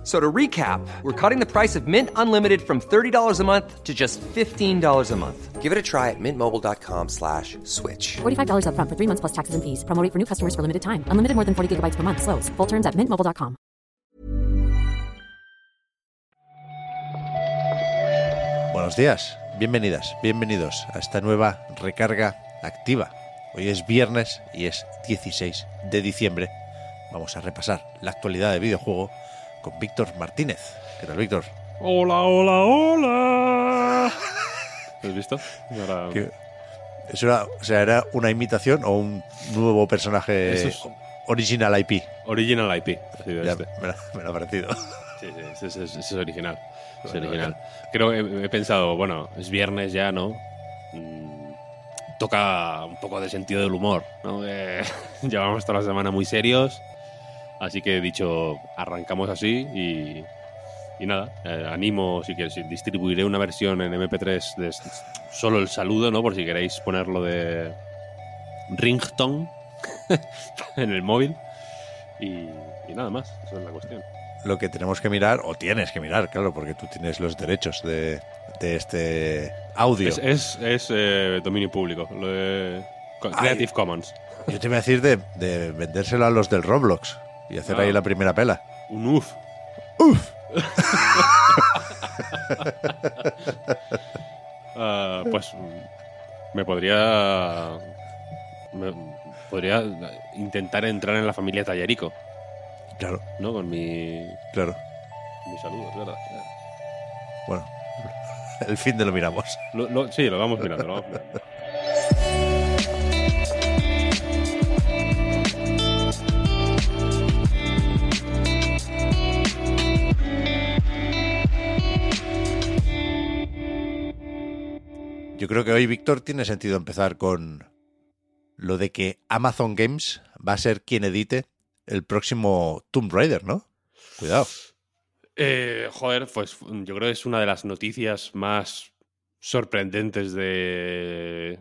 F- So to recap, we're cutting the price of Mint Unlimited from $30 a month to just $15 a month. Give it a try at mintmobile.com slash switch. $45 upfront for three months plus taxes and fees. Promo rate for new customers for limited time. Unlimited more than 40 gigabytes per month. Slows. Full terms at mintmobile.com. Buenos días, bienvenidas, bienvenidos a esta nueva recarga activa. Hoy es viernes y es 16 de diciembre. Vamos a repasar la actualidad de videojuego con Víctor Martínez. ¿Qué tal, Víctor? Hola, hola, hola. ¿Has visto? Ahora- ¿Qué- ¿Eso era, o sea, era una imitación o un nuevo personaje Eso es- original IP? Original IP. ha sido Ya, este. me, lo- me lo ha parecido. Sí, sí, es original. Es Bueno, original. Creo que he pensado, bueno, es viernes ya, ¿no? Mm, toca un poco de sentido del humor, ¿no? Que llevamos toda la semana muy serios. Así que he dicho, arrancamos así y, y nada, eh, animo, si quieres, distribuiré una versión en MP3 de solo el saludo, ¿no? Por si queréis ponerlo de ringtone en el móvil. Y, y nada más, esa es la cuestión. Lo que tenemos que mirar, o tienes que mirar, claro, porque tú tienes los derechos de, de este audio. Es, es, es, eh, dominio público, lo de Ay. Creative Commons. Yo te iba a decir de, de vendérselo a los del Roblox y hacer Ah. ahí la primera pela. Un uf. Ah, pues me podría. me- podría intentar entrar en la familia Tallarico, Claro, ¿no? Con mi, claro. mi saludo, ¿verdad? Bueno, el fin de lo miramos. Lo- lo- sí, lo vamos mirando, lo vamos mirando. Yo creo que hoy, Víctor, tiene sentido empezar con lo de que Amazon Games va a ser quien edite el próximo Tomb Raider, ¿no? Cuidado. Eh, joder, pues yo creo que es una de las noticias más sorprendentes de,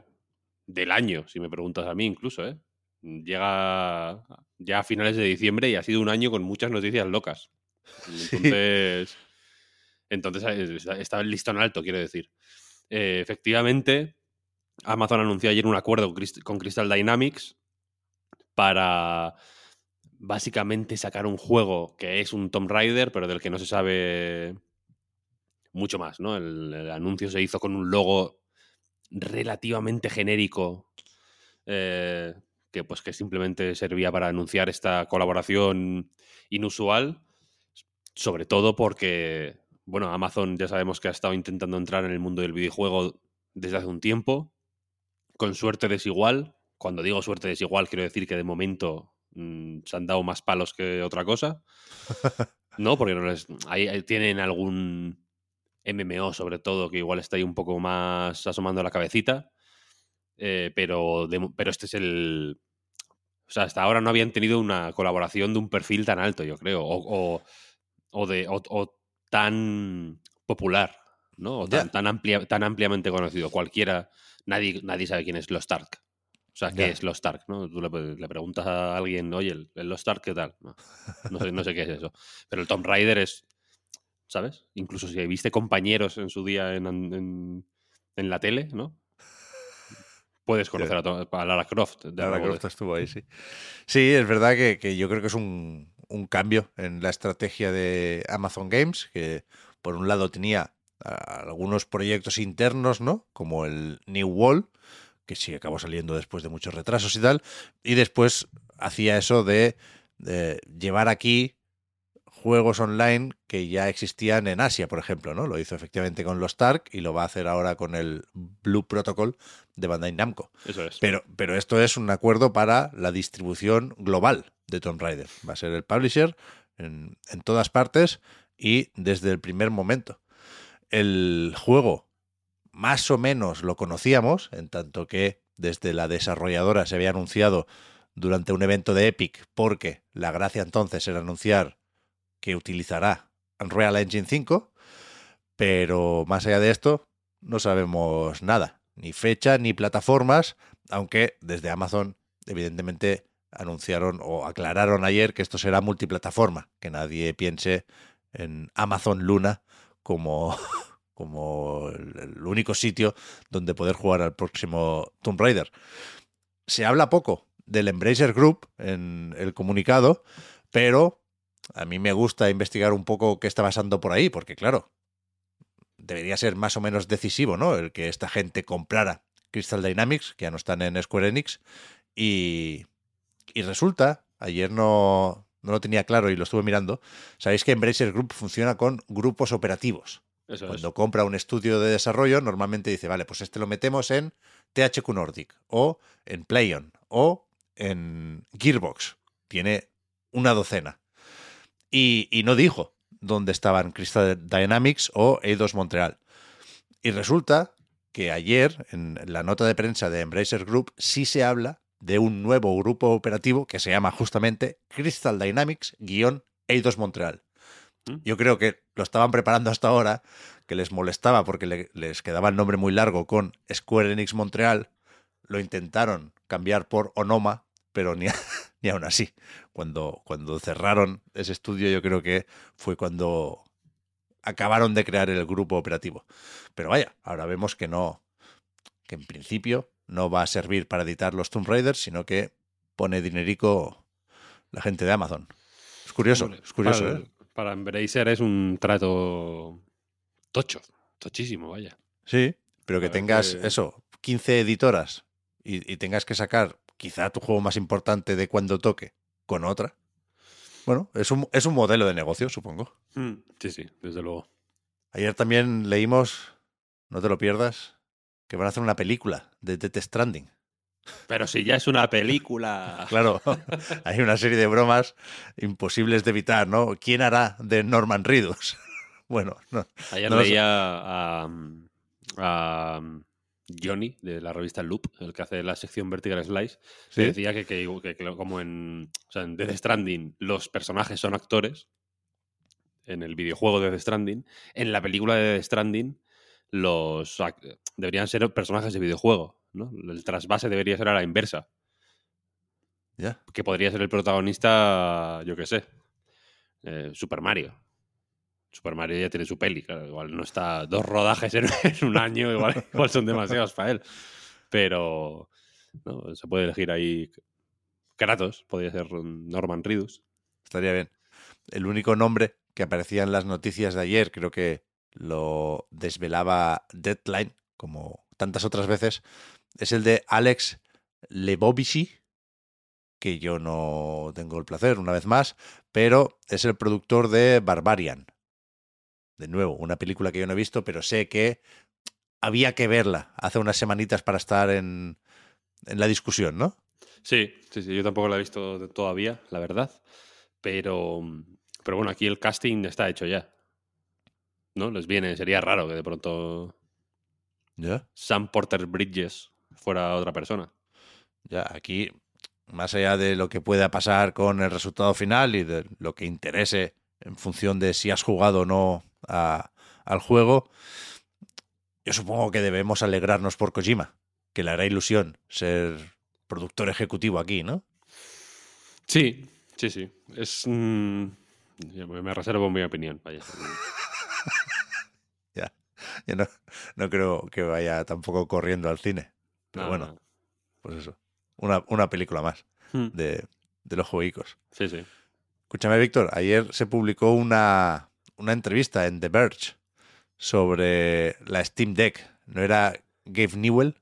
del año, si me preguntas a mí incluso, ¿eh? Llega ya a finales de diciembre y ha sido un año con muchas noticias locas. Entonces, entonces eh, está, está el listón alto, quiero decir. Eh, efectivamente, Amazon anunció ayer un acuerdo con Crystal Dynamics para básicamente sacar un juego que es un Tomb Raider, pero del que no se sabe mucho más, ¿no? El, el anuncio se hizo con un logo relativamente genérico, eh, que pues que simplemente servía para anunciar esta colaboración inusual, sobre todo porque, bueno, Amazon ya sabemos que ha estado intentando entrar en el mundo del videojuego desde hace un tiempo, con suerte desigual. Cuando digo suerte desigual, quiero decir que de momento mm, se han dado más palos que otra cosa. No, porque no les, ahí, ahí tienen algún MMO, sobre todo, que igual está ahí un poco más asomando la cabecita. Eh, pero, de pero este es el. O sea, hasta ahora no habían tenido una colaboración de un perfil tan alto, yo creo. O, o, o de, o tan popular, ¿no? O tan, tan, amplia, tan ampliamente conocido. Cualquiera. Nadie, nadie sabe quién es Lost Ark. O sea, ¿qué es Lost Ark? ¿no? Tú le, le preguntas a alguien, oye, ¿el, el Lost Ark qué tal? No, no sé, no sé qué es eso. Pero el Tomb Raider es. ¿Sabes? Incluso si viste compañeros en su día en, en, en la tele, ¿no? Puedes conocer a, a Lara Croft. de Lara Croft estuvo ahí, sí. Sí, es verdad que, que yo creo que es un, un cambio en la estrategia de Amazon Games, que por un lado tenía algunos proyectos internos, ¿no? Como el New Wall, que sí acabó saliendo después de muchos retrasos y tal, y después hacía eso de, de llevar aquí juegos online que ya existían en Asia, por ejemplo, ¿no? Lo hizo efectivamente con los Ark y lo va a hacer ahora con el Blue Protocol de Bandai Namco. Eso es. Pero, pero esto es un acuerdo para la distribución global de Tomb Raider. Va a ser el publisher en, en todas partes y desde el primer momento. El juego más o menos lo conocíamos, en tanto que desde la desarrolladora se había anunciado durante un evento de Epic, porque la gracia entonces era anunciar que utilizará Unreal Engine 5, pero más allá de esto, no sabemos nada, ni fecha ni plataformas, aunque desde Amazon, evidentemente, anunciaron o aclararon ayer que esto será multiplataforma, que nadie piense en Amazon Luna como, como el, único sitio donde poder jugar al próximo Tomb Raider. Se habla poco del Embracer Group en el comunicado, pero a mí me gusta investigar un poco qué está pasando por ahí, porque claro, debería ser más o menos decisivo, ¿no? El que esta gente comprara Crystal Dynamics, que ya no están en Square Enix, y, y resulta, ayer no, no lo tenía claro y lo estuve mirando, sabéis que Embracer Group funciona con grupos operativos. Eso es. Cuando compra un estudio de desarrollo, normalmente dice, vale, pues este lo metemos en THQ Nordic, o en PlayOn, o en Gearbox. Tiene una docena. Y, y no dijo dónde estaban Crystal Dynamics o Eidos Montreal. Y resulta que ayer, en la nota de prensa de Embracer Group, sí se habla de un nuevo grupo operativo que se llama justamente Crystal Dynamics-Eidos Montreal. ¿Mm? Yo creo que lo estaban preparando hasta ahora, que les molestaba porque le- les quedaba el nombre muy largo con Square Enix Montreal. Lo intentaron cambiar por Onoma, pero ni, ni aún así. Cuando, cuando cerraron ese estudio, yo creo que fue cuando acabaron de crear el grupo operativo. Pero vaya, ahora vemos que no, que en principio no va a servir para editar los Tomb Raiders, sino que pone dinerico la gente de Amazon. Es curioso, es curioso, para, ¿eh? para Embracer es un trato tocho, tochísimo, vaya. Sí, pero que tengas eso, 15 editoras y, y tengas que sacar quizá tu juego más importante de cuando toque con otra. Bueno, es un, es un modelo de negocio, supongo. Mm, Sí, sí, desde luego. Ayer también leímos, no te lo pierdas, que van a hacer una película de Death Stranding. Pero si ya es una película. Claro, hay una serie de bromas imposibles de evitar, ¿no? ¿Quién hará de Norman Reedus? Bueno, no, Ayer no leía a, a Johnny de la revista Loop, el que hace la sección Vertical Slice, ¿Sí? que decía que, que- que- que como en, o sea, en Death Stranding los personajes son actores, en el videojuego de Death Stranding, en la película de Death Stranding los deberían ser personajes de videojuego, ¿no? El trasvase debería ser a la inversa, ya. que podría ser el protagonista, yo qué sé, eh, Super Mario. Super Mario ya tiene su peli, claro, igual no está dos rodajes en, en un año, igual, igual son demasiados para él. Pero ¿no? se puede elegir ahí Kratos, podría ser Norman Reedus. Estaría bien. El único nombre que aparecía en las noticias de ayer, creo que lo desvelaba Deadline, como tantas otras veces, es el de Alex Lebovici, que yo no tengo el placer, una vez más, pero es el productor de Barbarian. De nuevo, una película que yo no he visto, pero sé que había que verla hace unas semanitas para estar en, en la discusión, ¿no? Sí, sí, sí, yo tampoco la he visto todavía, la verdad. Pero, pero bueno, aquí el casting está hecho ya. ¿No? Les viene, sería raro que de pronto Ya. Sam Porter Bridges fuera otra persona. Ya, aquí, más allá de lo que pueda pasar con el resultado final y de lo que interese en función de si has jugado o no a- al juego, yo supongo que debemos alegrarnos por Kojima, que le hará ilusión ser productor ejecutivo aquí, ¿no? Sí, sí, sí. Es. mm, yo me me reservo mi opinión, vaya. Yo no, no creo que vaya tampoco corriendo al cine. Pero No, bueno, no. pues eso, una, una película más Mm, de, de los jueguicos. Sí, sí. Escúchame, Víctor, ayer se publicó una, una entrevista en The Verge sobre la Steam Deck. ¿No era Gabe Newell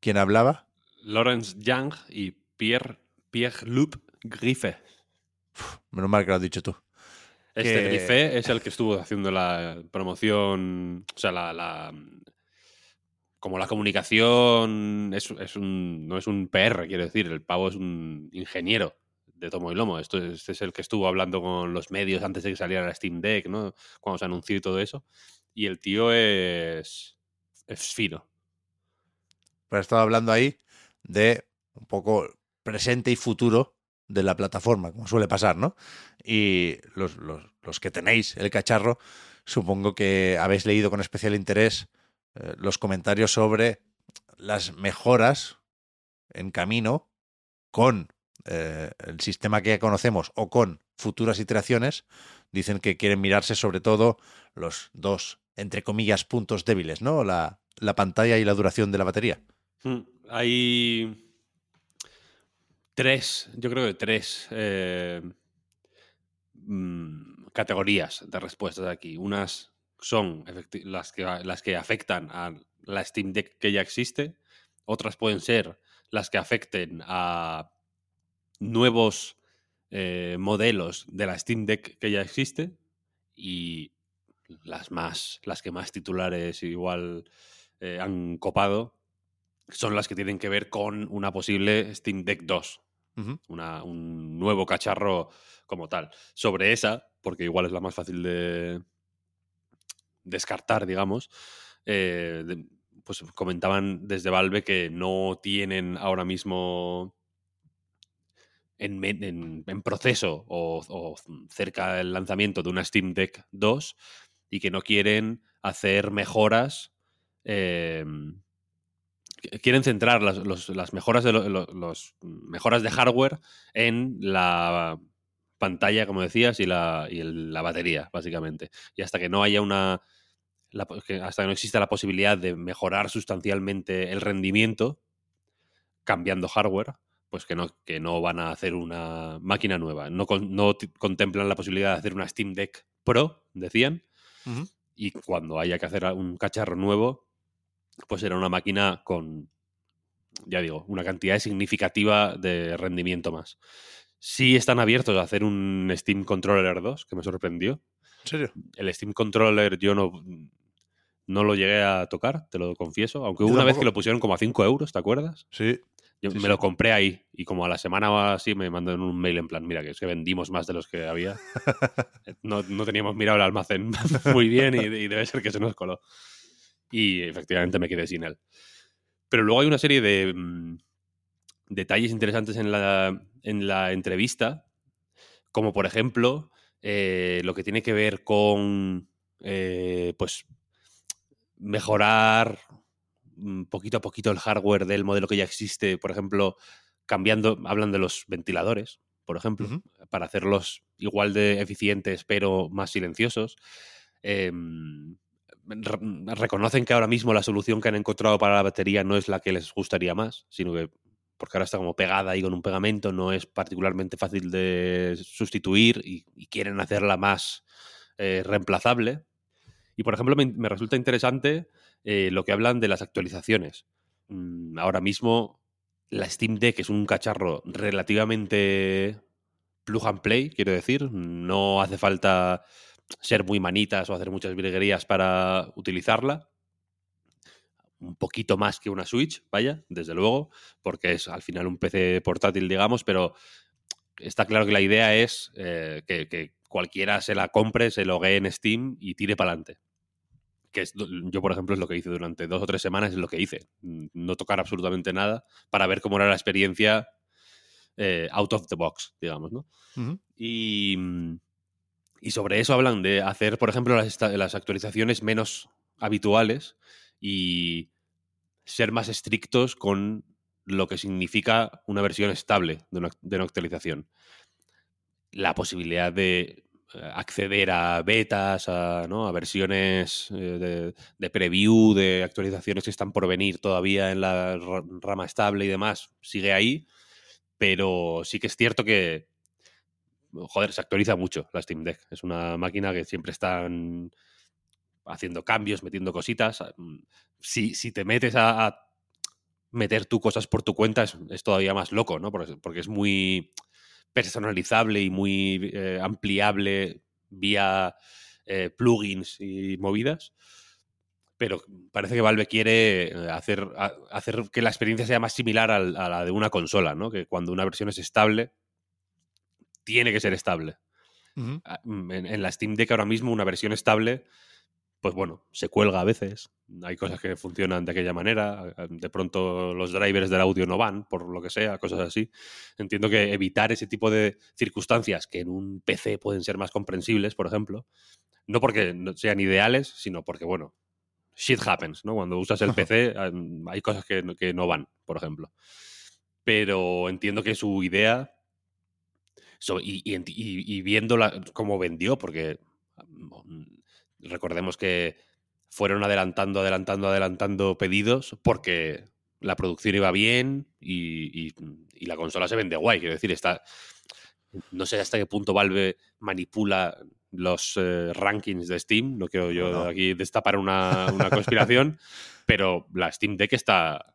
quien hablaba? Lawrence Young y Pierre, Pierre Loup Griffe. Menos mal que lo has dicho tú. Este Que- Griffe es el que estuvo haciendo la promoción. O sea, la. la- como la comunicación es, es un, no es un PR, quiero decir. El pavo es un ingeniero de tomo y lomo. Esto, es- este es el que estuvo hablando con los medios antes de que saliera la Steam Deck, ¿no? Cuando se anunció y todo eso. Y el tío es. Es fino. Pero estaba hablando ahí de un poco presente y futuro de la plataforma, como suele pasar, ¿no? Y los, los- los que tenéis el cacharro, supongo que habéis leído con especial interés eh, los comentarios sobre las mejoras en camino con eh, el sistema que ya conocemos o con futuras iteraciones. Dicen que quieren mirarse sobre todo los dos, entre comillas, puntos débiles, ¿no? La, la pantalla y la duración de la batería. Hay tres, yo creo que tres eh, mm, categorías de respuestas aquí. Unas son las que, las que afectan a la Steam Deck que ya existe, otras pueden ser las que afecten a nuevos eh, modelos de la Steam Deck que ya existe y las más las que más titulares igual eh, han copado son las que tienen que ver con una posible Steam Deck 2, Ujú. una- un nuevo cacharro como tal. Sobre esa, porque igual es la más fácil de descartar, digamos, eh, de- pues comentaban desde Valve que no tienen ahora mismo en, me- en- en proceso o, o cerca del lanzamiento de una Steam Deck 2 y que no quieren hacer mejoras. eh, quieren centrar las, los- las mejoras de lo- lo- los mejoras de hardware en la pantalla, como decías, y la, y el- la batería, básicamente. Y hasta que no haya una. la hasta que no exista la posibilidad de mejorar sustancialmente el rendimiento cambiando hardware, pues que no, que no van a hacer una máquina nueva. No, no contemplan la posibilidad de hacer una Steam Deck Pro, decían, y cuando haya que hacer un cacharro nuevo, pues será una máquina con, ya digo, una cantidad significativa de rendimiento más. Sí están abiertos a hacer un Steam Controller 2, que me sorprendió. ¿En serio? El Steam Controller yo no, no lo llegué a tocar, te lo confieso, aunque hubo una vez que lo pusieron como a 5 euros, ¿te acuerdas? Sí. Yo Sí, me sí. lo compré ahí y como a la semana o así me mandaron un mail en plan, mira, que es que vendimos más de los que había. No, no teníamos mirado el almacén muy bien y, y debe ser que se nos coló. Y efectivamente me quedé sin él. Pero luego hay una serie de mm, detalles interesantes en la, en la entrevista, como por ejemplo eh, lo que tiene que ver con eh, pues mejorar mm, poquito a poquito el hardware del modelo que ya existe, por ejemplo, cambiando, hablan de los ventiladores, por ejemplo, para hacerlos igual de eficientes pero más silenciosos. Em, reconocen que ahora mismo la solución que han encontrado para la batería no es la que les gustaría más, sino que porque ahora está como pegada ahí con un pegamento, no es particularmente fácil de sustituir y, quieren hacerla más eh, reemplazable. Y por ejemplo, me, me resulta interesante eh, lo que hablan de las actualizaciones. Mm, ahora mismo la Steam Deck es un cacharro relativamente plug and play, quiero decir. No hace falta ser muy manitas o hacer muchas virguerías para utilizarla. Un poquito más que una Switch, vaya, desde luego, porque es al final un PC portátil, digamos, pero está claro que la idea es eh, que, que cualquiera se la compre, se logue en Steam y tire para adelante. Que es, yo, por ejemplo, es lo que hice durante dos o tres semanas, es lo que hice. No tocar absolutamente nada para ver cómo era la experiencia eh, out of the box, digamos, ¿no? Y, y sobre eso hablan de hacer, por ejemplo, las, las actualizaciones menos habituales y ser más estrictos con lo que significa una versión estable de una, actualización. La posibilidad de eh, acceder a betas, a, versiones eh, de, preview, de actualizaciones que están por venir todavía en la ra- rama estable y demás, sigue ahí, pero sí que es cierto que, joder, se actualiza mucho la Steam Deck. Es una máquina que siempre están haciendo cambios, metiendo cositas. Mm, Si, si te metes a, meter tú cosas por tu cuenta, es, es todavía más loco, ¿no? Porque, es muy personalizable y muy eh, ampliable vía eh, plugins y movidas. Pero parece que Valve quiere eh, hacer, hacer que la experiencia sea más similar a la de una consola, ¿no? Que cuando una versión es estable, tiene que ser estable. Ah, mm, En, en la Steam Deck ahora mismo una versión estable pues bueno, se cuelga a veces. Hay cosas que funcionan de aquella manera. De pronto los drivers del audio no van, por lo que sea, cosas así. Entiendo que evitar ese tipo de circunstancias que en un PC pueden ser más comprensibles, por ejemplo, no porque sean ideales, sino porque, bueno, shit happens, ¿no? Cuando usas el PC hay cosas que, que no van, por ejemplo. Pero entiendo que su idea y, y, y, viéndola cómo vendió, porque mm, recordemos que fueron adelantando, adelantando, adelantando pedidos porque la producción iba bien y, la consola se vende guay. Quiero decir, está. No sé hasta qué punto Valve manipula los eh, rankings de Steam. No quiero yo aquí destapar una, una conspiración, pero la Steam Deck está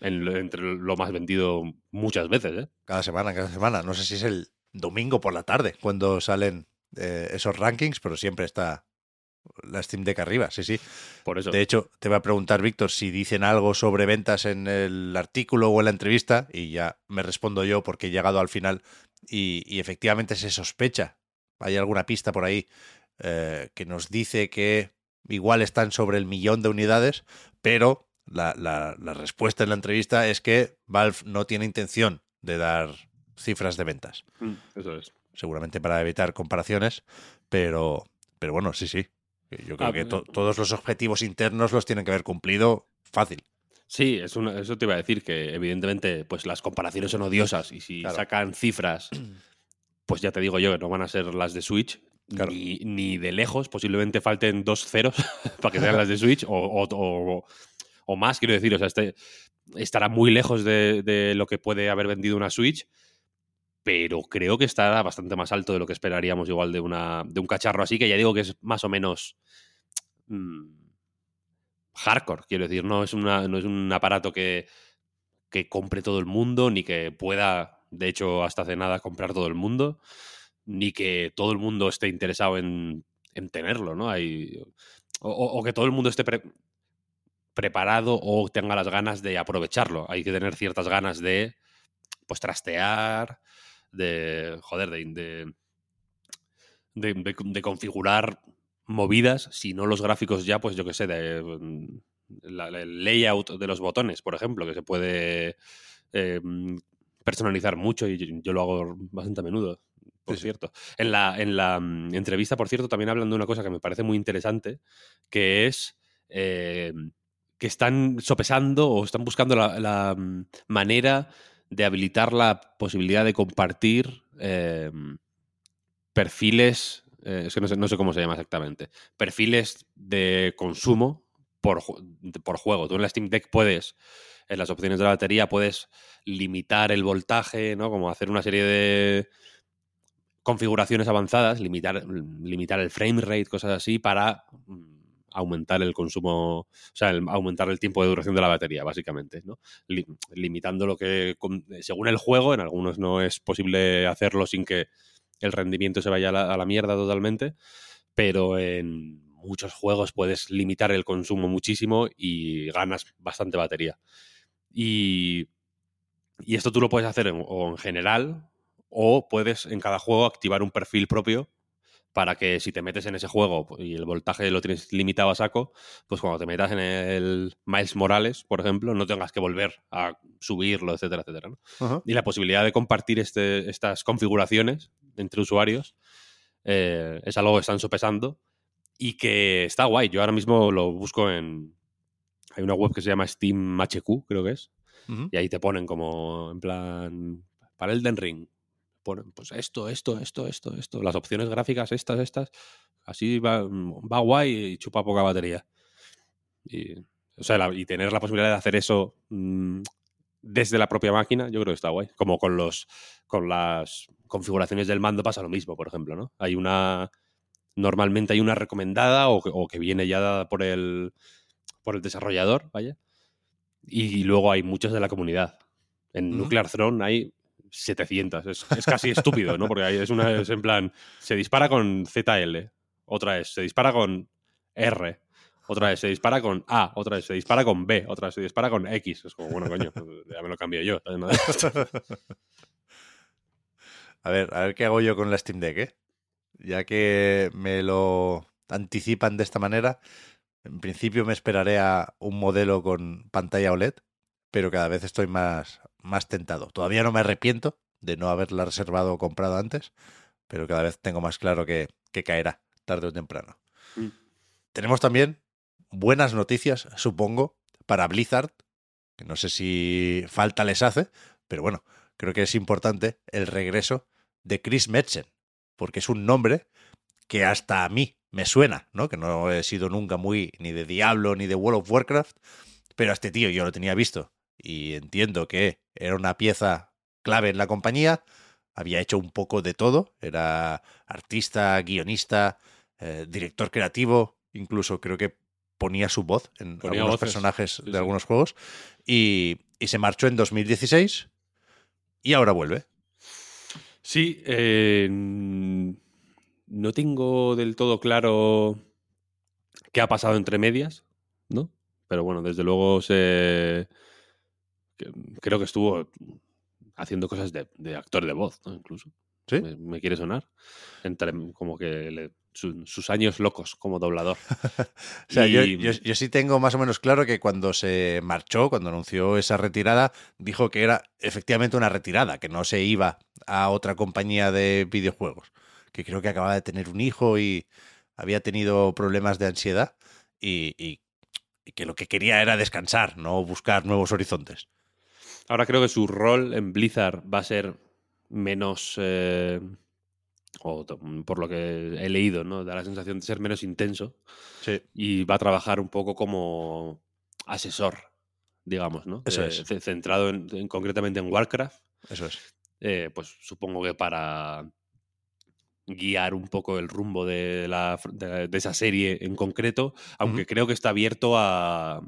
entre lo más vendido muchas veces. ¿eh? Cada semana, cada semana. No sé si es el domingo por la tarde cuando salen eh, esos rankings, pero siempre está la Steam Deck arriba, sí, sí. Por eso. De hecho, te va a preguntar, Víctor, si dicen algo sobre ventas en el artículo o en la entrevista, y ya me respondo yo porque he llegado al final y, efectivamente se sospecha. Hay alguna pista por ahí eh, que nos dice que igual están sobre el millón de unidades, pero la, la, la respuesta en la entrevista es que Valve no tiene intención de dar cifras de ventas. Mm, eso es. Seguramente para evitar comparaciones, pero, pero bueno, sí, sí. Yo creo ah, que pues, todos los objetivos internos los tienen que haber cumplido fácil. Sí, es eso te iba a decir, que evidentemente pues las comparaciones son odiosas y si sacan cifras, pues ya te digo yo que no van a ser las de Switch, ni, de lejos, posiblemente falten dos ceros para que sean las de Switch o, o, más, quiero decir, o sea, este estará muy lejos de, de, lo que puede haber vendido una Switch, pero creo que está bastante más alto de lo que esperaríamos igual de, una, de un cacharro así, que ya digo que es más o menos mm, hardcore, quiero decir, no es, una, no es un aparato que, que compre todo el mundo, ni que pueda, de hecho, hasta hace nada comprar todo el mundo, ni que todo el mundo esté interesado en, en tenerlo, ¿no? Hay, o, que todo el mundo esté preparado o tenga las ganas de aprovecharlo. Hay que tener ciertas ganas de pues trastear, de, joder, de, de, configurar movidas, si no los gráficos ya, pues yo qué sé, de, mm, el layout de los botones, por ejemplo, que se puede em, personalizar mucho y yo, lo hago bastante a menudo, por cierto. En la, en la mm, entrevista, por cierto, también hablan de una cosa que me parece muy interesante, que es... Em, que están sopesando o están buscando la mm, manera de habilitar la posibilidad de compartir em, perfiles, eh, es que no sé, cómo se llama exactamente, perfiles de consumo por, por juego. Tú en la Steam Deck puedes, en las opciones de la batería, puedes limitar el voltaje, ¿no? Como hacer una serie de configuraciones avanzadas, limitar, limitar el frame rate, cosas así, para mm, aumentar el consumo, o sea, aumentar el tiempo de duración de la batería, básicamente, ¿no? limitando lo que, según el juego, en algunos no es posible hacerlo sin que el rendimiento se vaya a la, mierda totalmente, pero en muchos juegos puedes limitar el consumo muchísimo y ganas bastante batería. Y, y esto tú lo puedes hacer o en general o puedes en cada juego activar un perfil propio para que si te metes en ese juego y el voltaje lo tienes limitado a saco, pues cuando te metas en el Miles Morales, por ejemplo, no tengas que volver a subirlo, etcétera, etcétera. Y la posibilidad de compartir este, estas configuraciones entre usuarios eh, es algo que están sopesando y que está guay. Yo ahora mismo lo busco en... Hay una web que se llama Steam HQ, creo que es. Y ahí te ponen como en plan para el Den Pues esto, esto, esto, esto, esto, las opciones gráficas, estas, estas, así va, mm, va guay y chupa poca batería. Y, o sea, y tener la posibilidad de hacer eso mm, desde la propia máquina, yo creo que está guay. Como con los con las configuraciones del mando pasa lo mismo, por ejemplo, ¿no? Hay una. Normalmente hay una recomendada o, que viene ya dada por el. por el desarrollador, vaya. Y, luego hay muchas de la comunidad. En Nuclear Throne hay 700. Es, casi estúpido, ¿no? Porque es una es en plan, se dispara con ZL, otra vez, se dispara con R, otra vez se dispara con A, otra vez se dispara con B, otra vez se dispara con X. Es como, bueno, coño, pues ya me lo cambio yo. a ver, a ver qué hago yo con la Steam Deck, ¿eh? Ya que me lo anticipan de esta manera. En principio me esperaré a un modelo con pantalla OLED, pero cada vez estoy más, más tentado. Todavía no me arrepiento de no haberla reservado o comprado antes, pero cada vez tengo más claro que, que caerá tarde o temprano. Mm. Tenemos también buenas noticias, supongo, para Blizzard, que no sé si falta les hace, pero bueno, creo que es importante el regreso de Chris Metzen, porque es un nombre que hasta a mí me suena, ¿no? Que no he sido nunca muy ni de Diablo ni de World of Warcraft, pero a este tío yo lo tenía visto y entiendo que era una pieza clave en la compañía, había hecho un poco de todo, era artista, guionista, eh, director creativo, incluso creo que ponía su voz en Ponía algunos voces, personajes sí, de sí. algunos juegos y, y se marchó en 2016 y ahora vuelve. Sí, eh, no tengo del todo claro qué ha pasado entre medias, ¿no? Pero bueno, desde luego se... que- Creo que estuvo haciendo cosas de, de actor de voz, ¿no? Incluso. ¿Sí? Me, me quiere sonar. Entre, como que le- su- sus años locos como doblador. O sea, yo, Y- yo- yo sí tengo más o menos claro que cuando se marchó, cuando anunció esa retirada, dijo que era efectivamente una retirada, que no se iba a otra compañía de videojuegos, que creo que acababa de tener un hijo y había tenido problemas de ansiedad y, y- y que lo que quería era descansar, no buscar nuevos horizontes. Ahora creo que su rol en Blizzard va a ser menos, eh, o por lo que he leído, ¿no? Da la sensación de ser menos intenso Sí, y va a trabajar un poco como asesor, digamos, ¿no? Eso Eh, es. ce- Centrado en- en- concretamente en Warcraft, eso es. eh, pues supongo que para guiar un poco el rumbo de, la, de, esa serie en concreto, aunque creo que está abierto a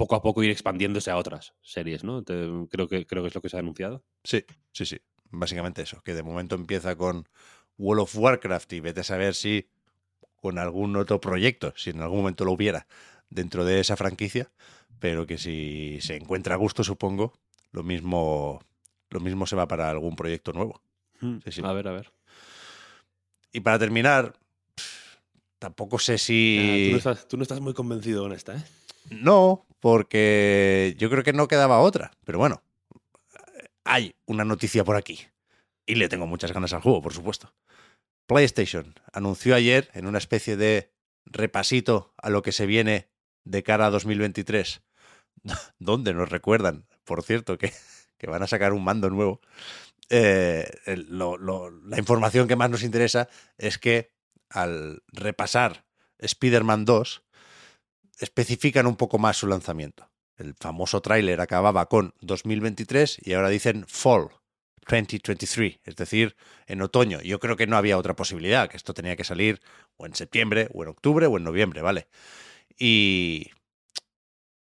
poco a poco ir expandiéndose a otras series, ¿no? Te- creo, que, creo que es lo que se ha anunciado. Sí, sí, sí. Básicamente eso, que de momento empieza con World of Warcraft y vete a saber si con algún otro proyecto, si en algún momento lo hubiera dentro de esa franquicia, pero que si se encuentra a gusto, supongo, lo mismo, lo mismo se va para algún proyecto nuevo. Sí, sí. A ver, a ver. Y para terminar, tampoco sé Ah, si... tú, no estás, tú no estás muy convencido con esta, ¿eh? No, porque yo creo que no quedaba otra. Pero bueno, hay una noticia por aquí. Y le tengo muchas ganas al juego, por supuesto. PlayStation anunció ayer en una especie de repasito a lo que se viene de cara a 2023, donde nos recuerdan, por cierto, que, van a sacar un mando nuevo. Eh, la información que más nos interesa es que al repasar Spider-Man 2, especifican un poco más su lanzamiento. El famoso tráiler acababa con 2023 y ahora dicen Fall 2023, es decir, en otoño. Yo creo que no había otra posibilidad, que esto tenía que salir o en septiembre, o en octubre, o en noviembre, ¿vale? Y,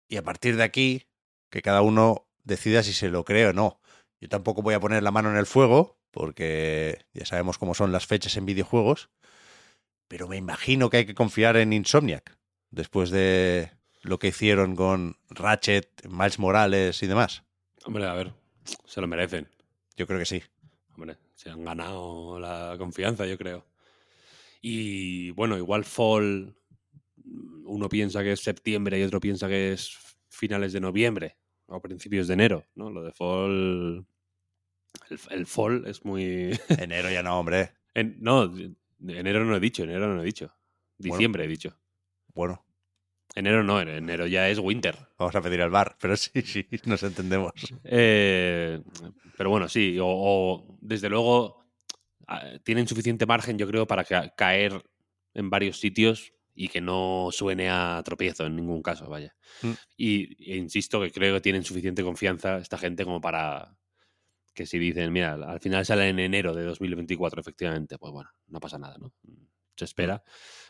y a partir de aquí, que cada uno decida si se lo cree o no. Yo tampoco voy a poner la mano en el fuego, porque ya sabemos cómo son las fechas en videojuegos, pero me imagino que hay que confiar en Insomniac después de lo que hicieron con Ratchet, Miles Morales y demás. Hombre, a ver, se lo merecen. Yo creo que sí. Hombre, se han ganado la confianza, yo creo. Y bueno, igual Fall, uno piensa que es septiembre y otro piensa que es finales de noviembre o principios de enero, ¿no? Lo de Fall. El, el Fall es muy. Enero ya no, hombre. en- no, enero no he dicho, enero no he dicho. Diciembre he dicho. Bueno, Enero no, en enero ya es winter. vamos a pedir al bar, pero sí, sí, nos entendemos. Eh, pero bueno, sí, o, o, desde luego ah, tienen suficiente margen, yo creo, para ca- caer en varios sitios y que no suene a tropiezo en ningún caso, vaya. Mm. Y e insisto que creo que tienen suficiente confianza esta gente como para que si dicen, mira, al final sale en enero de 2024, efectivamente, pues bueno, no pasa nada, ¿no? Se espera.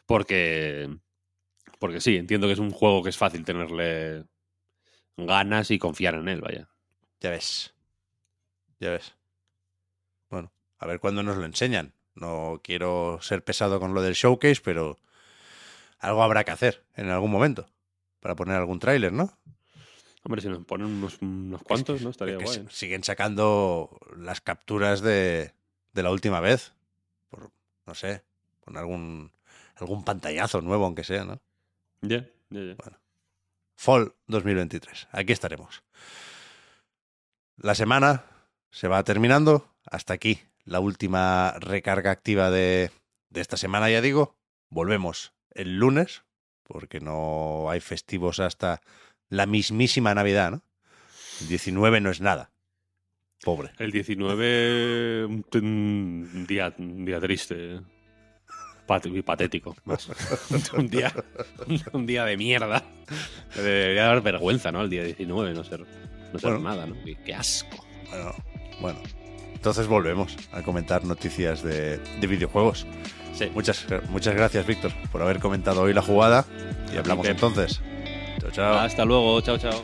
Porque, porque sí, entiendo que es un juego que es fácil tenerle ganas y confiar en él, vaya. Ya ves. Ya ves. Bueno, a ver cuándo nos lo enseñan. No quiero ser pesado con lo del showcase, pero algo habrá que hacer en algún momento para poner algún tráiler, ¿no? Hombre, si nos ponen unos, unos cuantos, ¿no? Estaría Que guay. si- siguen sacando las capturas de, de la última vez. Por, no sé, con algún algún pantallazo nuevo, aunque sea, ¿no? Ya, ya, ya. Fall 2023. Aquí estaremos. La semana se va terminando. Hasta aquí la última recarga activa de, de esta semana, ya digo. Volvemos el lunes, porque no hay festivos hasta la mismísima Navidad, ¿no? El 19 no es nada. Pobre. El 19, un, un día, un día triste. Pat- y patético, más. un, día, un día de mierda. Debería dar vergüenza, ¿no? El día 19, no ser, no ser Bueno. nada, ¿no? Qué, qué asco. Bueno, bueno. Entonces volvemos a comentar noticias de, de videojuegos. Sí. Muchas, muchas gracias, Víctor, por haber comentado hoy la jugada. Y hablamos entonces. Chao, chao. Hasta luego, chao, chao.